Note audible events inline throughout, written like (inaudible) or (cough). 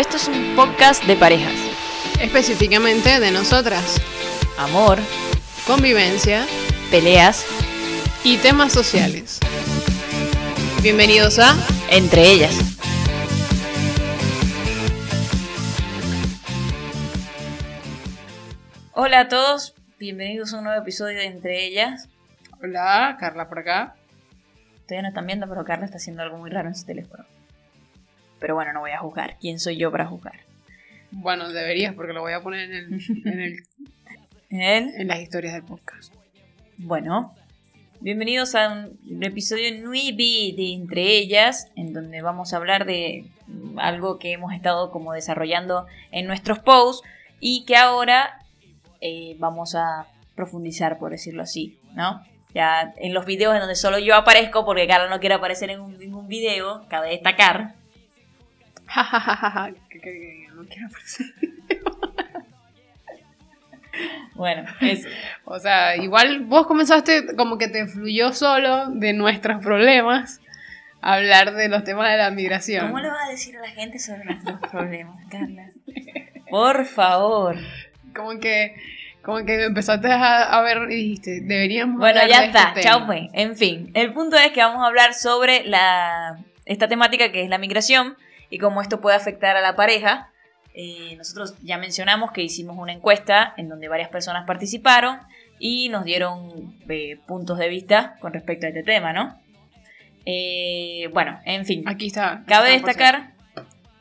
Esto es un podcast de parejas. Específicamente de nosotras. Amor, Convivencia peleas, y temas sociales. Bienvenidos a entre ellas. Hola a todos, bienvenidos a un nuevo episodio de Entre ellas. Hola, Carla por acá. Todavía no están viendo, pero Carla está haciendo algo muy raro en su teléfono. Pero bueno, no voy a juzgar. ¿Quién soy yo para juzgar? Bueno, deberías porque lo voy a poner en, el, en, el, (laughs) ¿En? en las historias del podcast. Bueno, bienvenidos a un episodio nueve de Entre ellas, en donde vamos a hablar de algo que hemos estado como desarrollando en nuestros posts y que ahora eh, vamos a profundizar, por decirlo así, ¿no? Ya en los videos en donde solo yo aparezco, porque Carla no quiere aparecer en un- ningún video, cabe destacar. No quiero aparecer. Bueno, es, O sea, igual vos comenzaste como que te fluyó solo de nuestros problemas hablar de los temas de la migración. ¿cómo le vas a decir a la gente sobre nuestros problemas, Carla? Por favor. Como que, como que empezaste a, a ver y dijiste, deberíamos Bueno, ya de este está, tema. chao pues. En fin, el punto es que vamos a hablar sobre la, esta temática que es la migración y cómo esto puede afectar a la pareja. Eh, nosotros ya mencionamos que hicimos una encuesta en donde varias personas participaron y nos dieron eh, puntos de vista con respecto a este tema, ¿no? Eh, bueno, en fin. Aquí está. Cabe está, destacar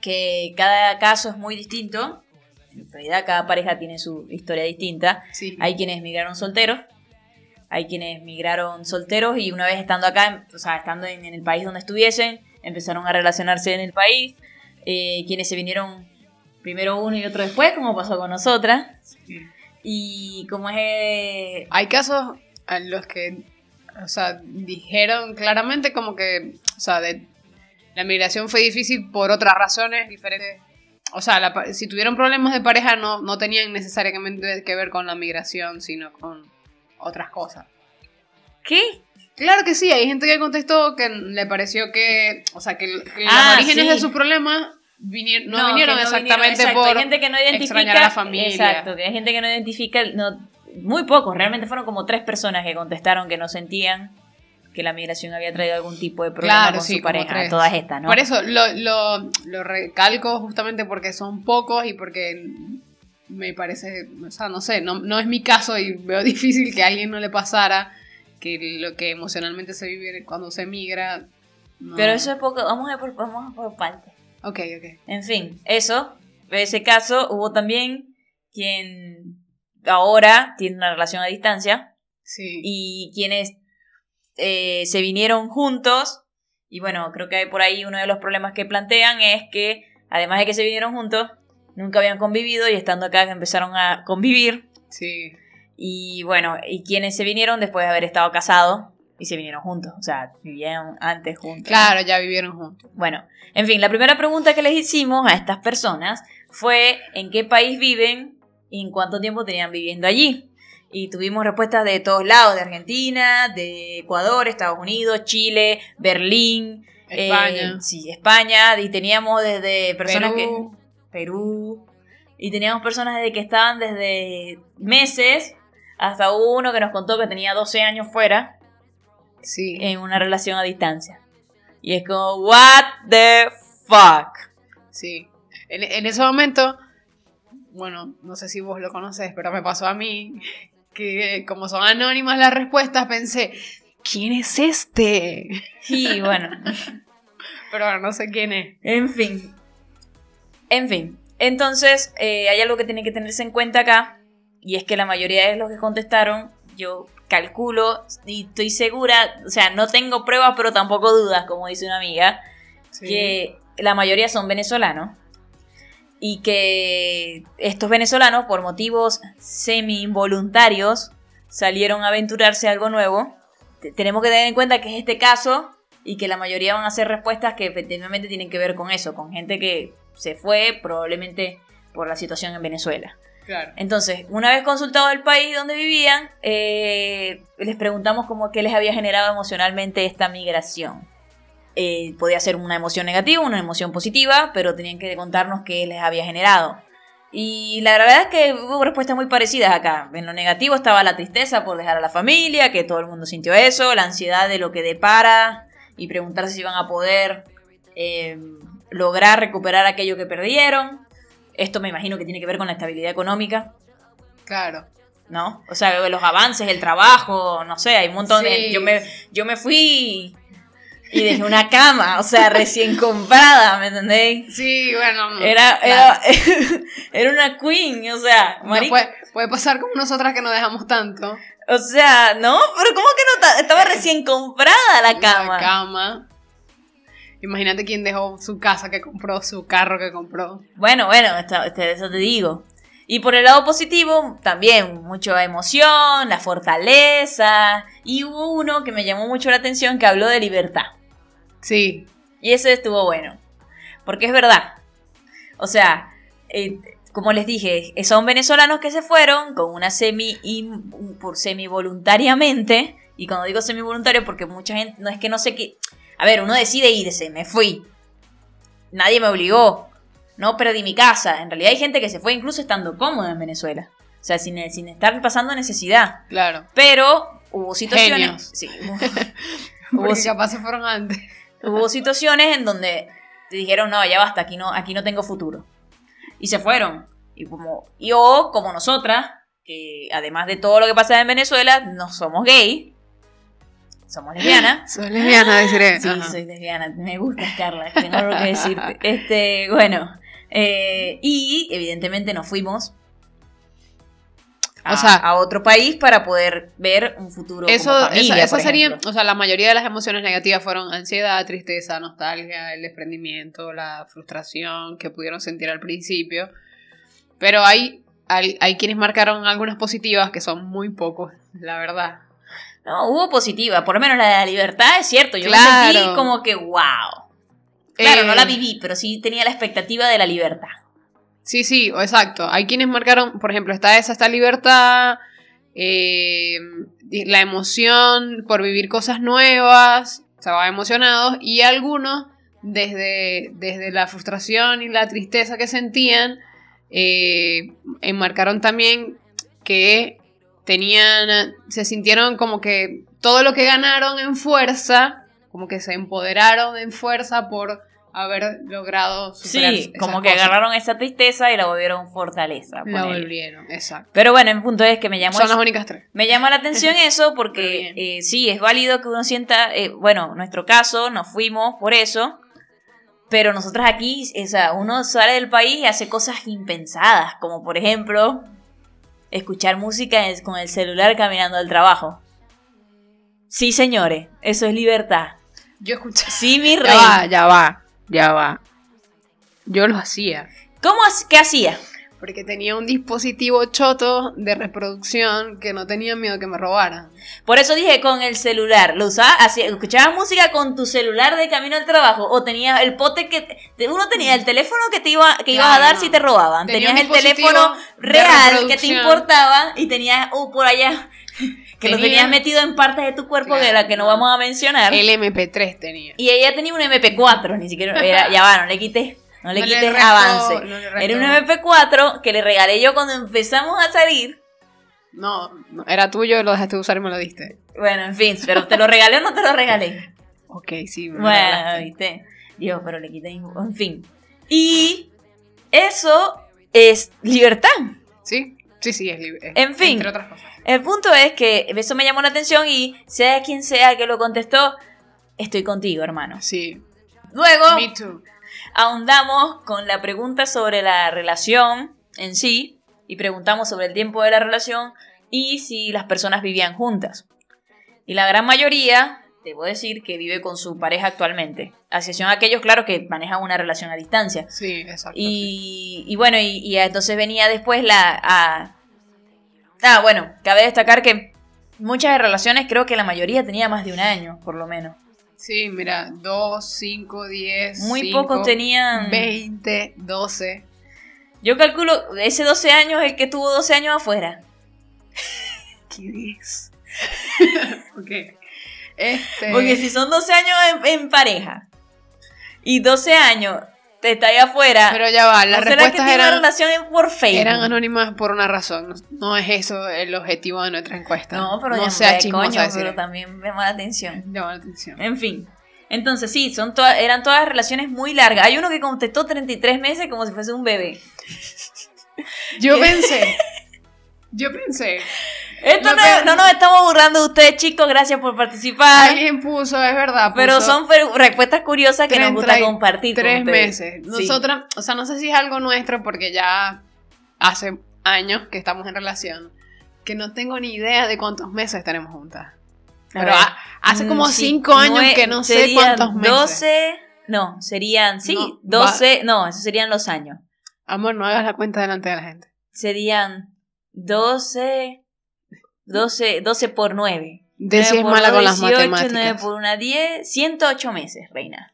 que cada caso es muy distinto. En realidad, cada pareja tiene su historia distinta. Sí. Hay quienes migraron solteros, hay quienes migraron solteros y una vez estando acá, o sea, estando en, en el país donde estuviesen, empezaron a relacionarse en el país. Eh, quienes se vinieron primero uno y otro después, como pasó con nosotras. Y como es... eh, Hay casos en los que, o sea, dijeron claramente como que, o sea, de, la migración fue difícil por otras razones diferentes. O sea, la si tuvieron problemas de pareja no, no tenían necesariamente que ver con la migración, sino con otras cosas. ¿Qué? Claro que sí, hay gente que contestó que le pareció que, o sea, que, que Ah, los orígenes sí. de sus problemas vini- no, vinieron no exactamente por hay gente que no identifica extrañar a la familia. exacto que hay gente que no identifica no, muy pocos realmente fueron como tres personas que contestaron que no sentían que la migración había traído algún tipo de problema Claro, con sí, su pareja tres. todas estas no Por eso lo, lo, lo recalco justamente porque son pocos y porque me parece, o sea, no sé, no, no es mi caso y veo (laughs) difícil que a alguien no le pasara que lo que emocionalmente se vive cuando se migra. no. pero eso es poco vamos a por vamos a por partes Ok, ok. en fin eso ese caso hubo también quien ahora tiene una relación a distancia Sí. y quienes eh, se vinieron juntos. Y bueno, creo que hay por ahí uno de los problemas que plantean es que, además de que se vinieron juntos, nunca habían convivido y estando acá empezaron a convivir. sí. Y bueno, y quienes se vinieron después de haber estado casados y se vinieron juntos. O sea, vivían antes juntos. Claro, ya vivieron juntos. Bueno, en fin, la primera pregunta que les hicimos a estas personas fue en qué país viven y en cuánto tiempo tenían viviendo allí. Y tuvimos respuestas de todos lados, de Argentina, de Ecuador, Estados Unidos, Chile, Berlín, eh, España. sí, España, y teníamos desde personas Perú. que... Perú. Y teníamos personas desde que estaban desde meses hasta uno que nos contó que tenía 12 años fuera Sí. en una relación a distancia. Y es como, what the fuck. Sí. En, en ese momento, bueno, no sé si vos lo conoces, pero me pasó a mí (laughs) que como son anónimas las respuestas, pensé, ¿quién es este? Y bueno, (laughs) Pero ahora no sé quién es. en fin. En fin. Entonces, eh, hay algo que tiene que tenerse en cuenta acá. Y es que la mayoría de los que contestaron, yo calculo y estoy segura, o sea, no tengo pruebas, pero tampoco dudas, como dice una amiga, Sí. que la mayoría son venezolanos y que estos venezolanos por motivos semi involuntarios salieron a aventurarse a algo nuevo. Te- Tenemos que tener en cuenta que es este caso y que la mayoría van a hacer respuestas que efectivamente tienen que ver con eso, con gente que se fue probablemente por la situación en Venezuela. Entonces, una vez consultado el país donde vivían, eh, les preguntamos como qué les había generado emocionalmente esta migración. eh, podía ser una emoción negativa, una emoción positiva, pero tenían que contarnos qué les había generado. Y la verdad es que hubo respuestas muy parecidas acá. En lo negativo estaba la tristeza por dejar a la familia, que todo el mundo sintió eso, la ansiedad de lo que depara y preguntarse si iban a poder eh, lograr recuperar aquello que perdieron. Esto me imagino que tiene que ver con la estabilidad económica, Claro. ¿no? O sea, los avances, el trabajo, no sé, hay un montón de... Yo me, yo me fui y dejé una cama, o sea, recién comprada, ¿me entendéis? Sí, bueno. Era, claro. era, (laughs) era una queen, o sea, No puede, puede pasar como nosotras que no dejamos tanto. o sea, no, pero ¿cómo que no? ta- Estaba recién comprada la cama. La cama. Imagínate quién dejó su casa que compró, su carro que compró. Bueno, bueno, eso te digo. Y por el lado positivo, también mucha emoción, la fortaleza. Y hubo uno que me llamó mucho la atención que habló de libertad. Sí. Y ese estuvo bueno. Porque es verdad. O sea, eh, como les dije, son venezolanos que se fueron con una semi por semi voluntariamente. Y cuando digo semi voluntario, porque mucha gente no es que no sé qué. A ver, uno decide irse, me fui. Nadie me obligó. No perdí mi casa. En realidad hay gente que se fue incluso estando cómoda en Venezuela. O sea, sin, sin estar pasando necesidad. Claro. Pero hubo situaciones. Genios. Sí, (laughs) hubo- Porque capaz se fueron antes. Hubo (laughs) situaciones en donde te dijeron, no, ya basta, aquí no, aquí no tengo futuro. Y se fueron. Y como yo, como nosotras, que además de todo lo que pasa en Venezuela, no somos gay, somos lesbianas. (laughs) Soy lesbiana, deciré. Sí, Ajá. soy lesbiana, me gusta Carla, tengo algo que decirte. (laughs) Este, bueno, eh, y evidentemente nos fuimos a, O sea- a otro país para poder ver un futuro Eso, como familia, esa, sería, o sea, la mayoría de las emociones negativas fueron ansiedad, tristeza, nostalgia, el desprendimiento, la frustración que pudieron sentir al principio. Pero hay, hay, hay quienes marcaron algunas positivas que son muy pocos, la verdad. No, hubo positiva, por lo menos la de la libertad, es cierto. Yo me Claro. sentí como que, wow. Claro, Eh, no la viví, pero sí tenía la expectativa de la libertad. Sí, sí, exacto. Hay quienes marcaron, por ejemplo, está esa, está libertad, eh, la emoción por vivir cosas nuevas, estaban emocionados, y algunos, desde, desde la frustración y la tristeza que sentían, eh, enmarcaron también que tenían, se sintieron como que todo lo que ganaron en fuerza, como que se empoderaron en fuerza por haber logrado superar Sí, esas como que cosas. agarraron esa tristeza y la volvieron fortaleza. La volvieron, exacto. Pero bueno, el punto es que me llamó, Son las únicas tres. me llama la atención (laughs) eso porque eh, sí, es válido que uno sienta, eh, bueno, en nuestro caso nos fuimos por eso, pero nosotros aquí, o sea, uno sale del país y hace cosas impensadas, como por ejemplo escuchar música con el celular caminando al trabajo. Sí, señores, eso es libertad. Yo escuché. Sí, mi (laughs) rey. Ya va, ya va, ya va. Yo lo hacía. ¿Cómo, qué hacía? Porque tenía un dispositivo choto de reproducción que no tenía miedo que me robaran. Por eso dije con el celular. ¿Lo usabas? hacía- ¿Escuchabas música con tu celular de camino al trabajo? ¿O tenías el pote que... Uno tenía el teléfono que te iba que ibas a dar no. si te robaban. Tenía tenías el teléfono real que te importaba y tenías uh, por allá... (laughs) Que lo Tenía- tenías metido en partes de tu cuerpo de Claro, la que no, no. vamos a mencionar. El MP3 tenía. Y ella tenía un MP4, ni siquiera era, ya va, no le quites, no le No le quites avance. no era un restó. MP4 que le regalé yo cuando empezamos a salir. No, no, era tuyo, lo dejaste de usar y me lo diste. Bueno, en fin, pero te lo regalé o no te lo regalé. (laughs) Ok, sí, me Bueno, viste. Dios, pero le quité. En fin. Y eso es libertad. Sí, sí, sí, es libre. En fin. Entre otras cosas. El punto es que eso me llamó la atención y sea quien sea que lo contestó, estoy contigo, hermano. Sí. Luego Me too. Ahondamos con la pregunta sobre la relación en sí y preguntamos sobre el tiempo de la relación y si las personas vivían juntas. Y la gran mayoría, debo decir, que vive con su pareja actualmente. A excepción de aquellos, claro, que manejan una relación a distancia. Sí, exacto. Y, y bueno, y, y entonces venía después la... a- Ah, bueno, cabe destacar que muchas relaciones, creo que la mayoría tenía más de un año, por lo menos. Sí, mira, 2, 5, 10. Muy pocos tenían... 20, 12. Yo calculo, ese 12 años, el que tuvo 12 años afuera. ¿Qué es? (laughs) ok. Este. Porque si son 12 años en, en pareja y 12 años está ahí afuera. Pero ya va, las ¿no será que respuestas tiene una eran, relación en- por Facebook? eran anónimas por una razón. No es eso el objetivo de nuestra encuesta. No, pero no ya sea de coño, pero también me llama la atención. Llama la atención. En fin. Entonces sí, son todas, eran todas relaciones muy largas. Hay uno que contestó 33 meses como si fuese un bebé. Yo pensé, yo pensé, Esto No, no, pero- no nos estamos burlando de ustedes, chicos. Gracias por participar. alguien puso, es verdad, Pero son respuestas curiosas que nos gusta 30 y compartir. tres meses. Sí. Nosotras, o sea, no sé si es algo nuestro porque ya hace años que estamos en relación, que no tengo ni idea de cuántos meses tenemos juntas. Pero hace como Mm, sí, cinco años que no sé cuántos meses. 12, no, serían, sí, No, 12, no, esos serían los años. Amor, no hagas la cuenta delante de la gente. Serían 12, 12, 12 por 9. Desi es mala con las 9 matemáticas. por una 10, 108 meses, reina.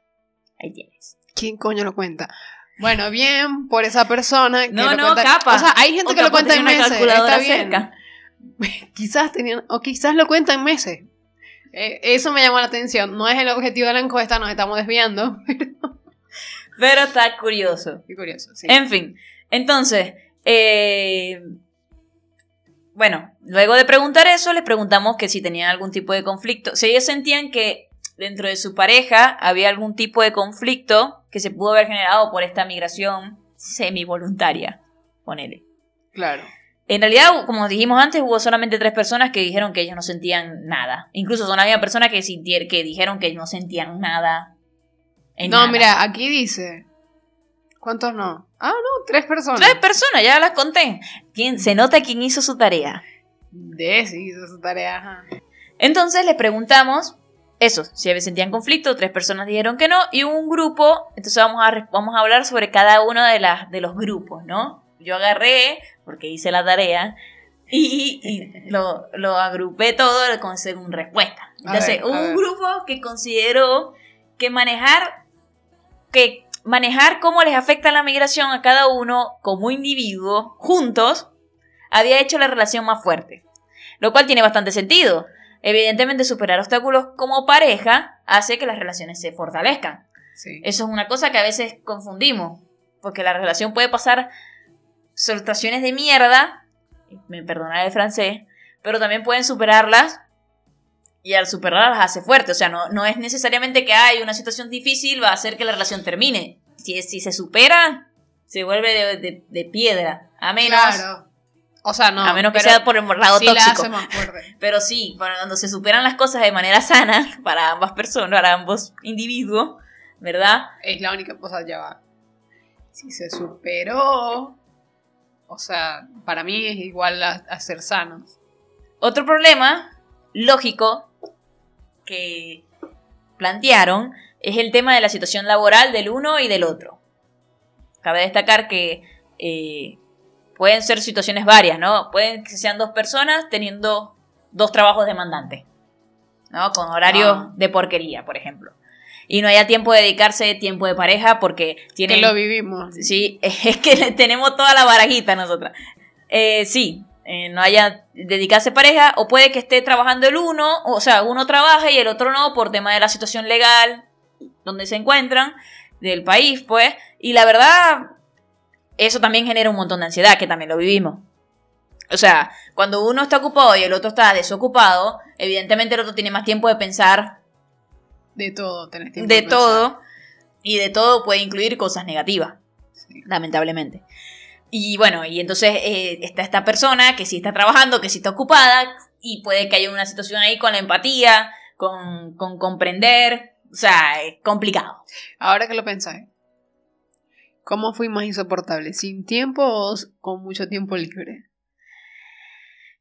Ahí tienes. ¿Quién coño lo cuenta? Bueno, bien por esa persona que No, lo no, cuenta. capa. O sea, hay gente O que lo cuenta en meses. Está bien. cerca. (laughs) Quizás tenían, o quizás lo cuenta en meses. Eh, eso me llamó la atención. No es el objetivo de la encuesta, nos estamos desviando. (laughs) Pero está curioso. Qué curioso, sí. En fin, entonces, eh, bueno, luego de preguntar eso, les preguntamos que si tenían algún tipo de conflicto. Si ellos sentían que dentro de su pareja había algún tipo de conflicto que se pudo haber generado por esta migración semi-voluntaria, ponele. Claro. En realidad, como dijimos antes, hubo solamente tres personas que dijeron que ellos no sentían nada. Incluso son la misma persona que, que dijeron que no sentían nada. en No, nada. mira, aquí dice. ¿Cuántos no? Ah, no, tres personas. Tres personas, ya las conté. ¿Quién, se nota quién hizo su tarea. Desi hizo su tarea. ajá. Entonces les preguntamos eso, si sentían conflicto, tres personas dijeron que no, y un grupo, entonces vamos a, vamos a hablar sobre cada uno de, las, de los grupos, ¿no? Yo agarré, porque hice la tarea, y, y (laughs) lo, lo agrupé todo con según respuesta. Entonces, ver, un grupo que consideró que manejar, que manejar cómo les afecta la migración a cada uno como individuo, juntos, había hecho la relación más fuerte. Lo cual tiene bastante sentido. Evidentemente, superar obstáculos como pareja hace que las relaciones se fortalezcan. Sí. Eso es una cosa que a veces confundimos. Porque la relación puede pasar situaciones de mierda, me perdonaré el francés, pero también pueden superarlas y al superarlas las hace fuerte. O sea, no, no es necesariamente que hay una situación difícil va a hacer que la relación termine. Si, si se supera, se vuelve de, de- de piedra. A menos, Claro. O sea, no. a menos que sea por el lado sí tóxico. hace más fuerte. (laughs) Pero sí, cuando se superan las cosas de manera sana (laughs) para ambas personas, para ambos individuos, ¿verdad? Es la única cosa ya va. Si se superó. O sea, para mí es igual a, a ser sanos. Otro problema lógico que plantearon es el tema de la situación laboral del uno y del otro. Cabe destacar que eh, pueden ser situaciones varias, ¿no? Pueden que sean dos personas teniendo dos trabajos demandantes, ¿no? Con horarios Ah. de porquería, por ejemplo. Y no haya tiempo de dedicarse tiempo de pareja porque Que tienen... lo vivimos. Sí, (laughs) es que tenemos toda la barajita nosotras. Eh, sí, eh, no haya dedicarse pareja, o puede que esté trabajando el uno, o sea, uno trabaja y el otro no, por tema de la situación legal donde se encuentran, del país, pues. Y la verdad, eso también genera un montón de ansiedad, que también lo vivimos. O sea, cuando uno está ocupado y el otro está desocupado, evidentemente el otro tiene más tiempo de pensar De todo, tenés tiempo de pensar. todo, y de todo puede incluir cosas negativas Sí. lamentablemente. Y bueno, y entonces eh, está esta persona que sí está trabajando, que sí está ocupada, y puede que haya una situación ahí con la empatía, con, con comprender, o sea, es complicado. Ahora que lo pensáis. ¿Cómo fui más insoportable? ¿Sin tiempo o con mucho tiempo libre?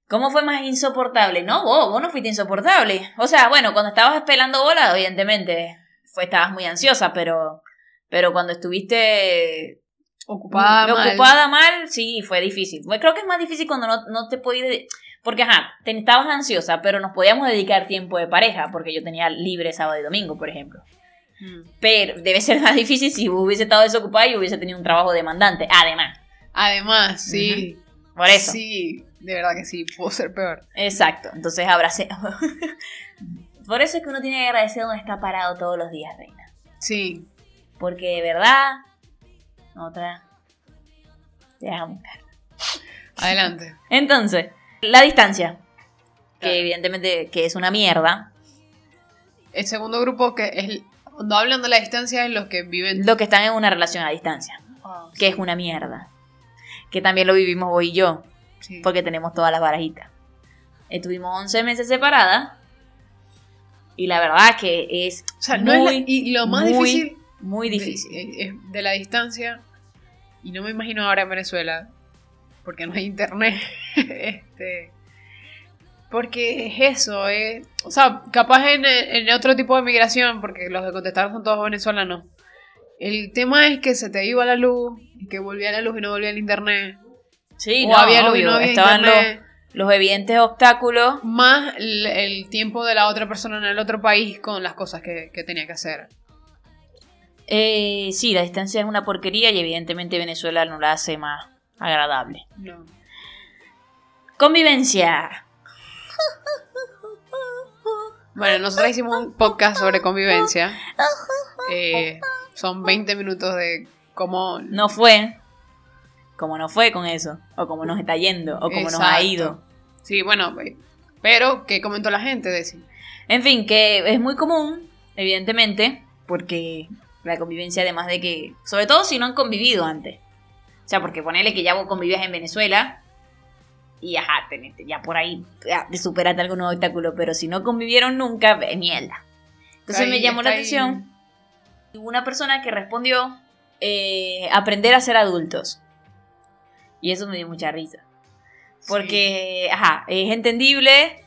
¿Cómo fue más insoportable? No, vos, vos no fuiste insoportable. O sea, bueno, cuando estabas pelando bola, evidentemente, fue, estabas muy ansiosa, pero, pero cuando estuviste Ocupada, mal. ocupada mal, sí, fue difícil. Creo que es más difícil cuando no, no te podías... Porque, ajá, te, estabas ansiosa, pero nos podíamos dedicar tiempo de pareja, porque yo tenía libre sábado y domingo, por ejemplo. Mm. Pero debe ser más difícil si hubiese estado desocupada y hubiese tenido un trabajo demandante, además. Además, sí. Por eso. Sí, de verdad que sí, pudo ser peor. Exacto. Entonces, abracé. (laughs) por eso es que uno tiene que agradecer donde está parado todos los días, Reina. Sí. Porque de verdad, otra, te dejamos Adelante. (laughs) Entonces, la distancia, que Claro. evidentemente que es una mierda, El segundo grupo que es. Cuando hablan de la distancia es los que viven. lo que están en una relación a distancia, Ah, que es una mierda. Que también lo vivimos vos y yo, sí. porque tenemos todas las barajitas. Estuvimos 11 meses separadas y la verdad que es O sea, no es la- muy, y lo más muy, difícil muy de- difícil. es- es de, la distancia, y no me imagino ahora en Venezuela, porque no hay internet. (laughs) este, porque es eso, eh. O sea, capaz en, en otro tipo de migración, porque los que contestaron son todos venezolanos. El tema es que se te iba la luz, y que volvía la luz y no volvía el internet. Sí, o no, había luz y no había estaban los, internet. los evidentes obstáculos. Más el, el tiempo de la otra persona en el otro país con las cosas que, que tenía que hacer. Eh, sí, la distancia es una porquería y evidentemente Venezuela no la hace más agradable. No. Convivencia. Bueno, nosotros hicimos un podcast sobre convivencia. Eh, son 20 minutos de cómo... No fue como no fue con eso, o como nos está yendo, o como nos ha ido. Sí, bueno, eh, pero ¿qué comentó la gente de eso? En fin, que es muy común, evidentemente, porque la convivencia, además de que, sobre todo si no han convivido antes. O sea, porque ponele que ya vos convivías en Venezuela y ajá, tenete, ya por ahí ya, te superaste algún obstáculo, pero si no convivieron nunca, es mierda. Entonces Ahí me llamó la ahí. atención una persona que respondió eh, aprender a ser adultos. Y eso me dio mucha risa. Porque, ajá, es entendible.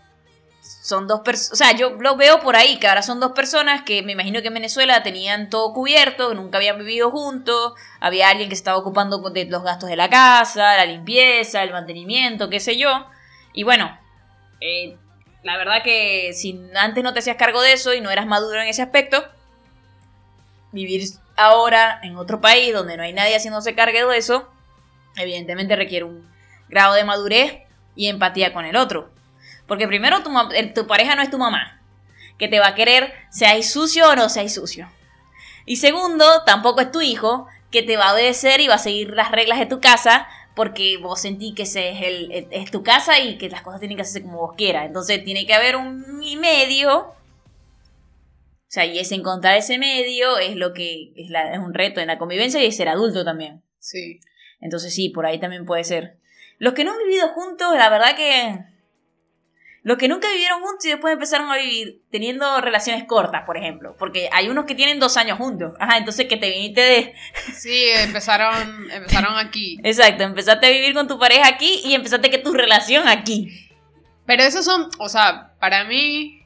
Son dos personas. O sea, yo lo veo por ahí, que ahora son dos personas que me imagino que en Venezuela tenían todo cubierto, nunca habían vivido juntos. Había alguien que se estaba ocupando de los gastos de la casa, la limpieza, el mantenimiento, qué sé yo. Y bueno, eh, la verdad que si antes no te hacías cargo de eso y no eras maduro en ese aspecto, vivir ahora en otro país donde no hay nadie haciéndose cargo de eso, evidentemente requiere un grado de madurez y empatía con el otro. Porque primero tu, tu pareja no es tu mamá, que te va a querer seáis sucio o no seáis sucio. Y segundo, tampoco es tu hijo, que te va a obedecer y va a seguir las reglas de tu casa porque vos sentís que ese es, el, es- es tu casa y que las cosas tienen que hacerse como vos quieras. Entonces tiene que haber un medio. O sea, y es encontrar ese medio es lo que es, la- es un reto en la convivencia y es ser adulto también. Sí. Entonces sí, por ahí también puede ser. Los que no han vivido juntos, la verdad que... Los que nunca vivieron juntos y después empezaron a vivir teniendo relaciones cortas, por ejemplo. Porque hay unos que tienen dos años juntos. Ajá, entonces que te viniste de... Sí, empezaron, (laughs) empezaron aquí. Exacto, empezaste a vivir con tu pareja aquí y empezaste que tu relación aquí. Pero esos son, o sea, para mí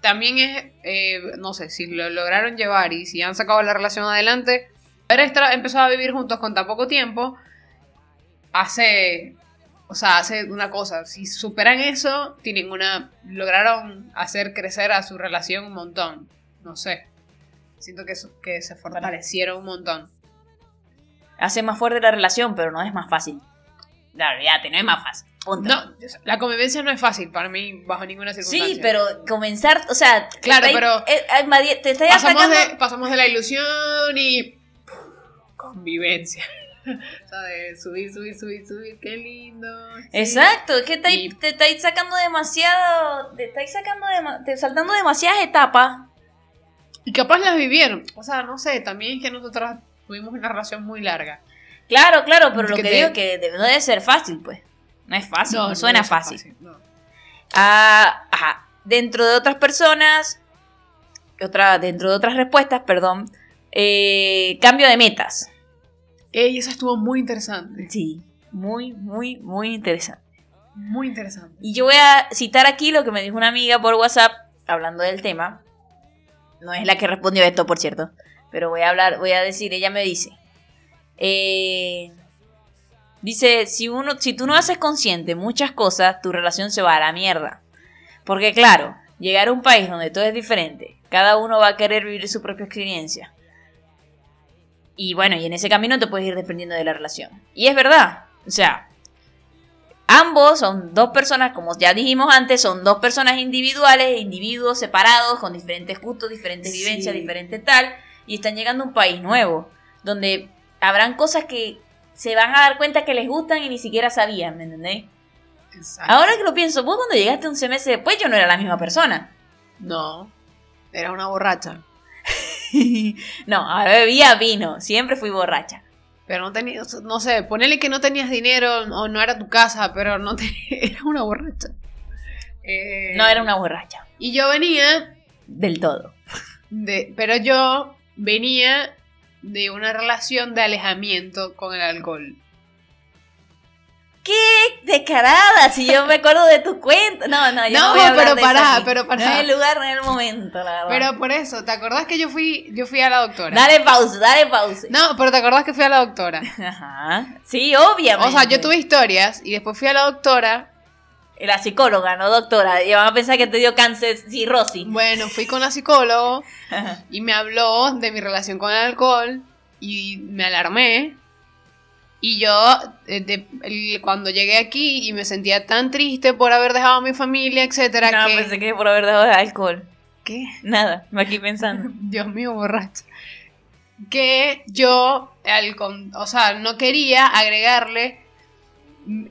también es, eh, no sé, si lo lograron llevar y si han sacado la relación adelante, haber empezado a vivir juntos con tan poco tiempo, hace, o sea, hace una cosa, si superan eso, tienen una, lograron hacer crecer a su relación un montón, no sé, siento que, eso- que se fortalecieron un montón. Hace más fuerte la relación, pero no es más fácil. La olvídate, no es más fácil. Punto. No, la convivencia no es fácil para mí bajo ninguna circunstancia. Sí, pero comenzar, o sea, Claro, te pero- eh, te estás pasamos atacando... de, pasamos de la ilusión y convivencia. (laughs) de subir, subir, subir, subir, qué lindo. sí. Exacto, es que te, Y- te estáis sacando demasiado, te estáis sacando, te saltando demasiadas etapas. Y capaz las vivieron. O sea, no sé, también es que nosotras tuvimos una relación muy larga. Claro, claro, pero lo Que que, te- digo es que debe- no debe ser fácil, pues. No es fácil, no, suena fácil. no. Ah, ajá. Dentro de otras personas, otra, dentro de otras respuestas, perdón, eh, cambio de metas. Ey, esa estuvo muy interesante. Sí, muy, muy, muy interesante. Muy interesante. Y yo voy a citar aquí lo que me dijo una amiga por WhatsApp hablando del tema. No es la que respondió esto, por cierto. Pero voy a hablar, voy a decir, ella me dice. eh, dice, si uno, si tú no haces consciente muchas cosas, tu relación se va a la mierda. Porque claro, llegar a un país donde todo es diferente, cada uno va a querer vivir su propia experiencia. Y bueno, y en ese camino te puedes ir dependiendo de la relación. Y es verdad. O sea, Ambos son dos personas, como ya dijimos antes, son dos personas individuales, individuos separados, con diferentes gustos, diferentes Sí. vivencias, diferentes tal. y están llegando a un país nuevo, donde habrán cosas que se van a dar cuenta que les gustan y ni siquiera sabían, ¿me entendéis? Exacto. Ahora que lo pienso, vos cuando llegaste un semestre después yo no era la misma persona. No, era una borracha. (laughs) no, ahora bebía vino, siempre fui borracha. Pero no tenías, no sé, ponele que no tenías dinero o no era tu casa, pero no te, (laughs) era una borracha. Eh, No era una borracha, Y yo venía del todo. de, pero yo venía de una relación de alejamiento con el alcohol. ¡Qué descarada! Si yo me acuerdo de tu cuenta. No, no, yo no, No, voy a pero pará, pero pará. No el lugar, no es el momento, la verdad. Pero por eso, ¿te acordás que yo fui, yo fui a la doctora? Dale pausa, dale pausa. No, pero ¿te acordás que fui a la doctora? (laughs) Ajá. Sí, obviamente. O sea, yo tuve historias y después fui a la doctora. La psicóloga, no doctora. Y van a pensar que te dio cáncer cirrosis. Bueno, fui con la psicólogo (laughs) y me habló de mi relación con el alcohol y me alarmé. Y yo, eh, de- el- cuando llegué aquí y me sentía tan triste por haber dejado a mi familia, etcétera, No, que... pensé que por haber dejado de alcohol. ¿Qué? Nada, me aquí pensando. (laughs) Dios mío, borracho. Que yo, al con- o sea, no quería agregarle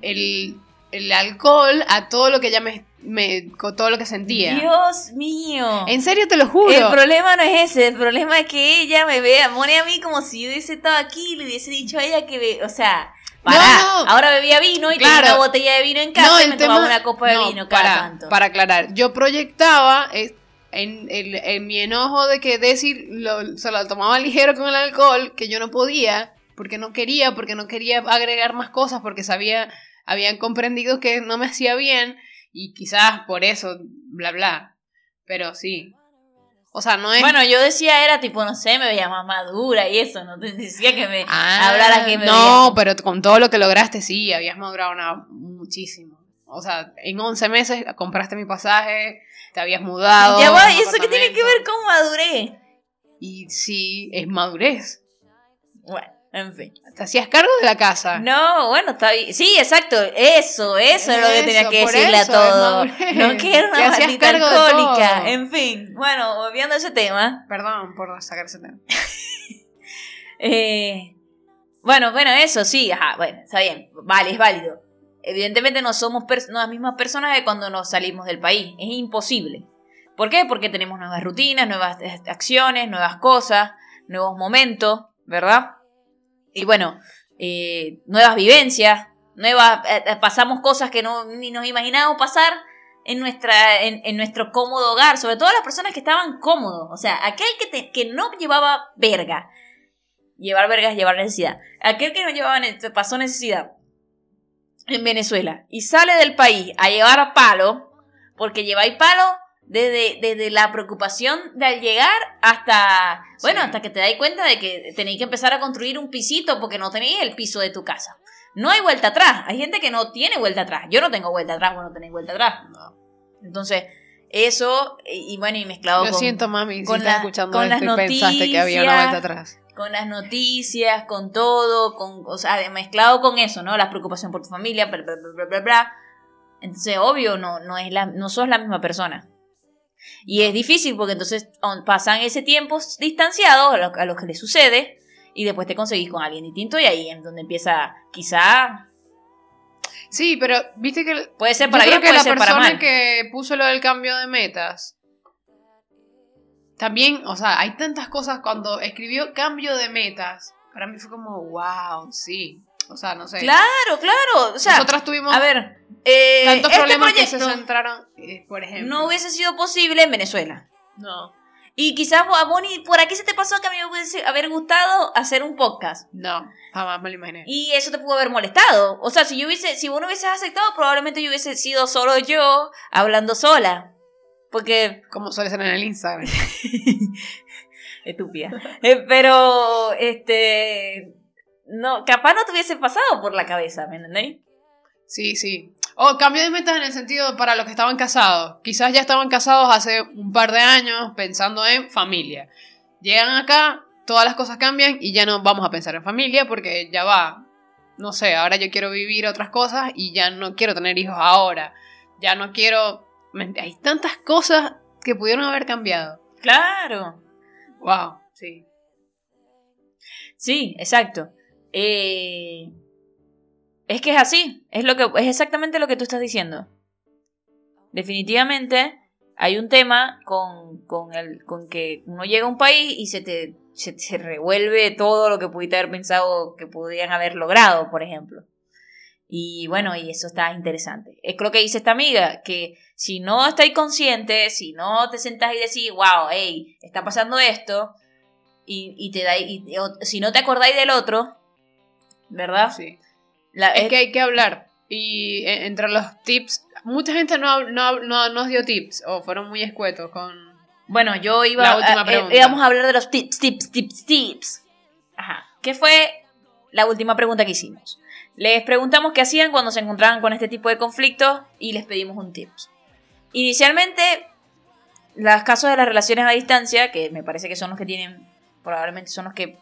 el, el alcohol a todo lo que ya me, me- con todo lo que sentía. Dios mío. En serio te lo juro. El problema no es ese, el problema es que ella me vea, pone a mí como si yo hubiese estado aquí y le hubiese dicho a ella que, o sea, pará, No, no. ahora bebía vino y Claro. tenía una botella de vino en casa y el me tomaba una copa de no, vino cada para, tanto. Para aclarar, yo proyectaba eh, en, el- en mi enojo de que Desi lo- se lo tomaba ligero con el alcohol, que yo no podía, porque no quería, porque no quería agregar más cosas, porque sabía, habían comprendido que no me hacía bien, y quizás por eso, bla, bla. Pero sí. O sea, no es... Bueno, yo decía era tipo, no sé, me veía más madura y eso, no te (laughs) decía que me Ah, hablara que me No, veía- pero con todo lo que lograste, sí, habías madurado una- muchísimo. O sea, en 11 meses compraste mi pasaje, te habías mudado. Ya va, un ¿y eso qué tiene que ver con madurez? Y sí, es madurez. Bueno, en fin. Te hacías cargo de la casa. No, bueno, está bien. Sí, exacto, eso, eso es lo que tenía que decirle a eso, todo. No que era Te una maldita alcohólica. En fin, bueno, volviendo a ese tema. Perdón por sacar ese tema. (laughs) eh, bueno, bueno, eso sí, ajá, bueno, está bien, vale, es válido. Evidentemente no somos no las mismas personas que cuando nos salimos del país. Es imposible. ¿Por qué? Porque tenemos nuevas rutinas, nuevas eh, acciones, nuevas cosas, nuevos momentos, ¿verdad? Y bueno, eh, nuevas vivencias, nuevas, eh, eh, pasamos cosas que no, ni nos imaginábamos pasar en, nuestra, en, nuestro cómodo hogar, sobre todo las personas que estaban cómodos, o sea, aquel que, te- que no llevaba verga. Llevar verga es llevar necesidad. Aquel que no llevaba, pasó necesidad en Venezuela y sale del país a llevar palo, porque lleváis palo desde, desde la preocupación de al llegar hasta, bueno, Sí. hasta que te dais cuenta de que tenéis que empezar a construir un pisito porque no tenéis el piso de tu casa. No hay vuelta atrás. Hay gente que no tiene vuelta atrás. Yo no tengo vuelta atrás, vos no tenéis vuelta atrás. Entonces, eso, y, bueno, y mezclado Lo con, siento, mami, si con estás la- escuchando con esto las y pensaste que había una noticias. vuelta atrás. con las noticias, con todo, con, o sea, mezclado con eso, ¿no? La preocupación por tu familia, bla, bla, bla, bla, bla, bla. Entonces, obvio, no, no, es la, no sos la misma persona. Y es difícil porque entonces on- pasan ese tiempo distanciados a lo, a lo que les sucede y después te conseguís con alguien distinto y ahí es donde empieza, quizá, Sí, pero viste que puede ser Yo para creo bien, que puede la ser para persona mal. que puso lo del cambio de metas. También, o sea, hay tantas cosas cuando escribió cambio de metas. Para mí fue como, wow, sí. O sea, no sé. Claro, claro. O sea, Nosotras tuvimos a ver, eh, tantos este problemas que se centraron, eh, por ejemplo. no hubiese sido posible en Venezuela. No, Y quizás a Bonnie, por aquí se te pasó que a mí me hubiese haber gustado hacer un podcast. no, jamás me lo imaginé. Y eso te pudo haber molestado. O sea, si yo hubiese, si vos no hubieses aceptado, probablemente yo hubiese sido solo yo hablando sola. Porque. Como suele ser en el Instagram. (laughs) Estúpida. Eh, pero, este. No, capaz no te hubiese pasado por la cabeza, ¿me entendéis? Sí, sí. O cambio de metas en el sentido para los que estaban casados. Quizás ya estaban casados hace un par de años pensando en familia. Llegan acá, todas las cosas cambian y ya no vamos a pensar en familia porque ya va. No sé, ahora yo quiero vivir otras cosas y ya no quiero tener hijos ahora. Ya no quiero... Hay tantas cosas que pudieron haber cambiado. Claro. Wow, sí. Sí, exacto. Eh, es que es así, es, lo que, es exactamente lo que tú estás diciendo. Definitivamente hay un tema con, con, el, con que uno llega a un país y se te se, revuelve todo lo que pudiste haber pensado que podrían haber logrado, por ejemplo. Y bueno, y eso está interesante. Es lo que dice esta amiga, que si no estáis conscientes, si no te sentás y decís, wow, hey, está pasando esto, y, te da, y, si no te acordáis del otro, ¿verdad? Sí. Es, que hay que hablar. Y e, entre los tips, mucha gente no, no, no nos dio tips, o fueron muy escuetos con bueno, yo iba a, eh, íbamos a hablar de los tips, tips, tips, tips. Ajá. ¿Qué fue la última pregunta que hicimos? Les preguntamos qué hacían cuando se encontraban con este tipo de conflictos y les pedimos un tips. Inicialmente, los casos de las relaciones a distancia, que me parece que son los que tienen, probablemente son los que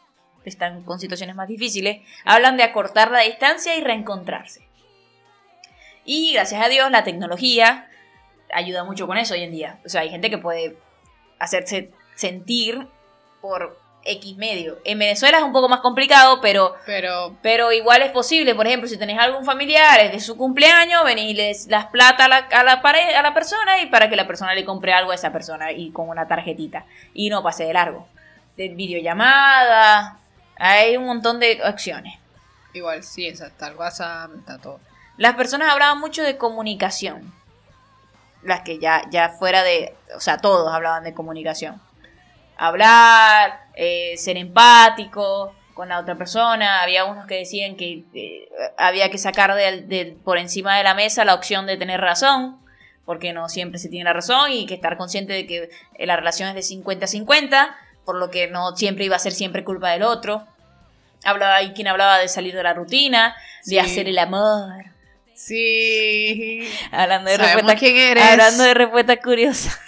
están con situaciones más difíciles, hablan de acortar la distancia y reencontrarse. Y gracias a Dios la tecnología ayuda mucho con eso hoy en día. O sea, hay gente que puede hacerse sentir por X medio. En Venezuela es un poco más complicado, pero, pero, pero igual es posible. Por ejemplo, si tenés algún familiar, es de su cumpleaños, venís y les das plata a la, a la, a la persona y para que la persona le compre algo a esa persona y con una tarjetita. Y no pase de largo. De videollamada, hay un montón de acciones. Igual, sí, está el WhatsApp, está todo. Las personas hablaban mucho de comunicación las que ya, ya fuera de, o sea, todos hablaban de comunicación. Hablar, eh, ser empático con la otra persona. Había unos que decían que eh, había que sacar de, por encima de la mesa la opción de tener razón, porque no siempre se tiene la razón y que estar consciente de que eh, la relación es de 50-50, por lo que no siempre iba a ser siempre culpa del otro. Hablaba, hay quien hablaba de salir de la rutina, de hacer el amor Sí. Hablando de respuesta, quién eres. Hablando de respuesta curiosa.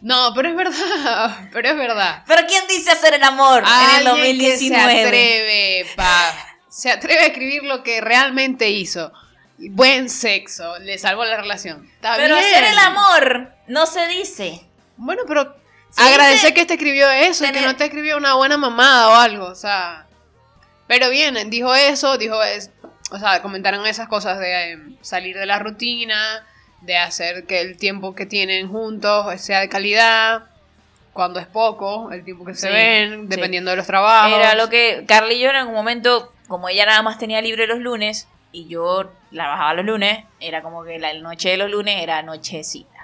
No, pero es verdad, pero es verdad. ¿Pero quién dice hacer el amor en el 2019? se atreve, pa. Se atreve a escribir lo que realmente hizo. Buen sexo, le salvó la relación. pero hacer el amor no se dice. Bueno, pero agradecer que te escribió eso y que no te escribió una buena mamada o algo, o sea. Pero bien, dijo eso, dijo eso o sea, comentaron esas cosas de em, salir de la rutina, de hacer que el tiempo que tienen juntos sea de calidad, cuando es poco, el tiempo que se ven, dependiendo de los trabajos. Era lo que Carly y yo en algún momento, como ella nada más tenía libre los lunes y yo la bajaba los lunes, era como que la noche de los lunes era nochecitas.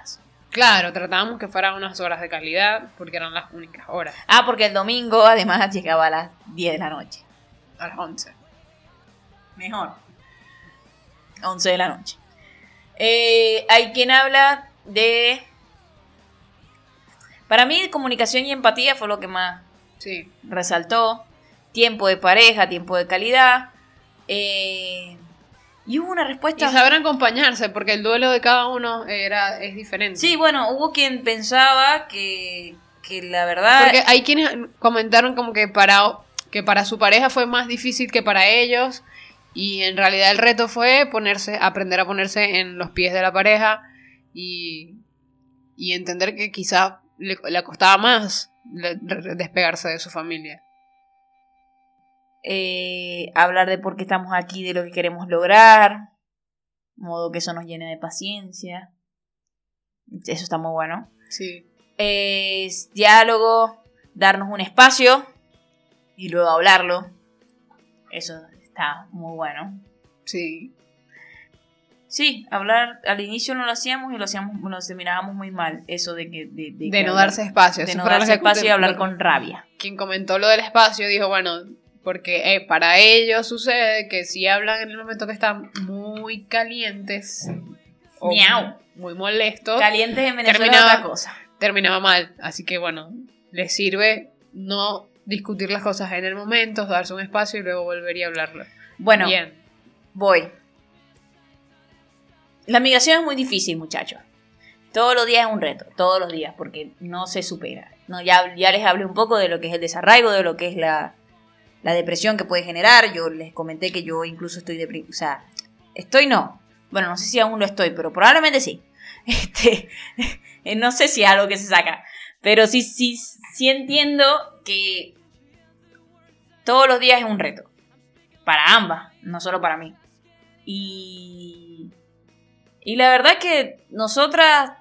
Claro, tratábamos que fueran unas horas de calidad porque eran las únicas horas. Ah, porque el domingo además llegaba a las 10 de la noche. A las 11 mejor. 11 de la noche. Eh, hay quien habla de... Para mí comunicación y empatía fue lo que más sí. resaltó. Tiempo de pareja, tiempo de calidad. Eh, y hubo una respuesta... Y saber acompañarse, porque el duelo de cada uno era, es diferente. Sí, bueno, hubo quien pensaba que, que la verdad... Porque hay quienes comentaron como que para, que para su pareja fue más difícil que para ellos y en realidad el reto fue ponerse, aprender a ponerse en los pies de la pareja y, y entender que quizá le, costaba más despegarse de su familia. Eh, hablar de por qué estamos aquí, de lo que queremos lograr, modo que eso nos llene de paciencia. Eso está muy bueno. Sí. Es diálogo, darnos un espacio y luego hablarlo. Eso está muy bueno. Sí. Sí, hablar al inicio no lo hacíamos y lo hacíamos, nos terminábamos muy mal. Eso de que. De, no darse espacio. De no darse espacio y hablar con rabia. Quien comentó lo del espacio dijo, bueno, porque eh, para ellos sucede que si hablan en el momento que están muy calientes. O Miau. Muy molestos. Calientes en Venezuela terminaba, otra cosa. Terminaba mal. Así que bueno, les sirve no discutir las cosas en el momento, darse un espacio y luego volver y hablarlo. Bueno, Bien. voy. La migración es muy difícil, muchachos. Todos los días es un reto, todos los días, porque no se supera. No, ya, ya les hablé un poco de lo que es el desarraigo, de lo que es la, la depresión que puede generar. Yo les comenté que yo incluso estoy deprimida. O sea, estoy no. Bueno, no sé si aún lo estoy, pero probablemente sí. (laughs) Este, (laughs) no sé si es algo que se saca. Pero sí, sí, sí entiendo que todos los días es un reto. Para ambas, no solo para mí. Y. Y la verdad que nosotras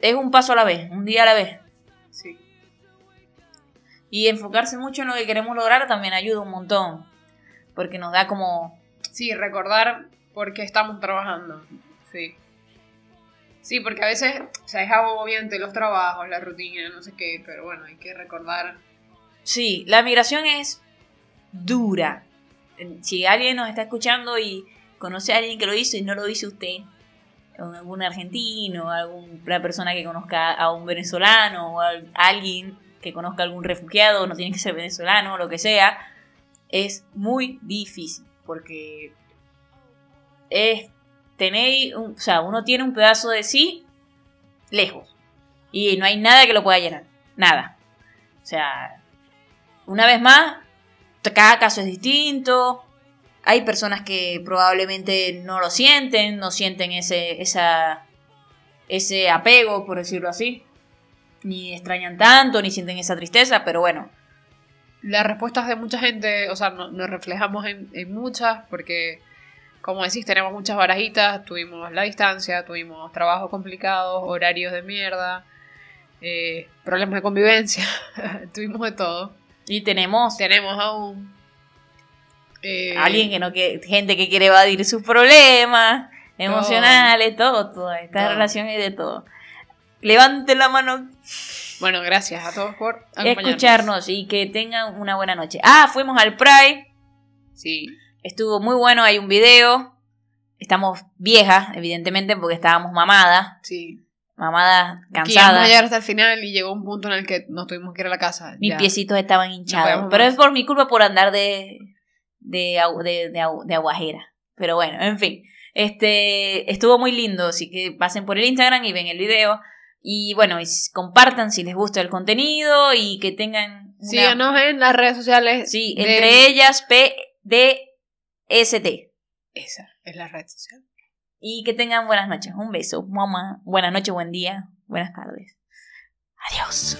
es un paso a la vez, un día a la vez. Sí. Y enfocarse mucho en lo que queremos lograr también ayuda un montón. Porque nos da como. Sí, recordar por qué estamos trabajando. Sí. Sí, porque a veces, o sea, es agobiante los trabajos, la rutina, no sé qué, pero bueno, hay que recordar. Sí, la migración es dura. Si alguien nos está escuchando y conoce a alguien que lo hizo y no lo dice usted, algún argentino, alguna persona que conozca a un venezolano o a alguien que conozca algún refugiado, no tiene que ser venezolano, lo que sea, es muy difícil porque es tenéis, o sea, uno tiene un pedazo de sí lejos y no hay nada que lo pueda llenar, nada. O sea, una vez más, cada caso es distinto. Hay personas que probablemente no lo sienten, no sienten ese, esa, ese apego, por decirlo así. Ni extrañan tanto, ni sienten esa tristeza, pero bueno. Las respuestas de mucha gente, o sea, nos reflejamos en, en muchas, porque como decís, tenemos muchas barajitas, tuvimos la distancia, tuvimos trabajos complicados, horarios de mierda, eh, problemas de convivencia, (laughs) tuvimos de todo. Y tenemos... Tenemos aún... Eh, alguien que no que gente que quiere evadir sus problemas emocionales, todo, todo. Esta relación es de todo. Levanten la mano. Bueno, gracias a todos por escucharnos y que tengan una buena noche. Ah, fuimos al Pride. Sí. Estuvo muy bueno, hay un video. Estamos viejas, evidentemente, porque estábamos mamadas. Sí. Mamadas, cansadas. llegar hasta el final y llegó un punto en el que nos tuvimos que ir a la casa. Mis piecitos estaban hinchados. pero es por mi culpa por andar de, de, de, de, aguajera. Pero bueno, en fin. Este estuvo muy lindo, así que pasen por el Instagram y ven el video. Y bueno, compartan si les gusta el contenido y que tengan. Síganos en las redes sociales. Sí, entre ellas PD ST. Esa es la red social. Y que tengan buenas noches. Un beso, mamá. Buenas noches, buen día, buenas tardes. Adiós.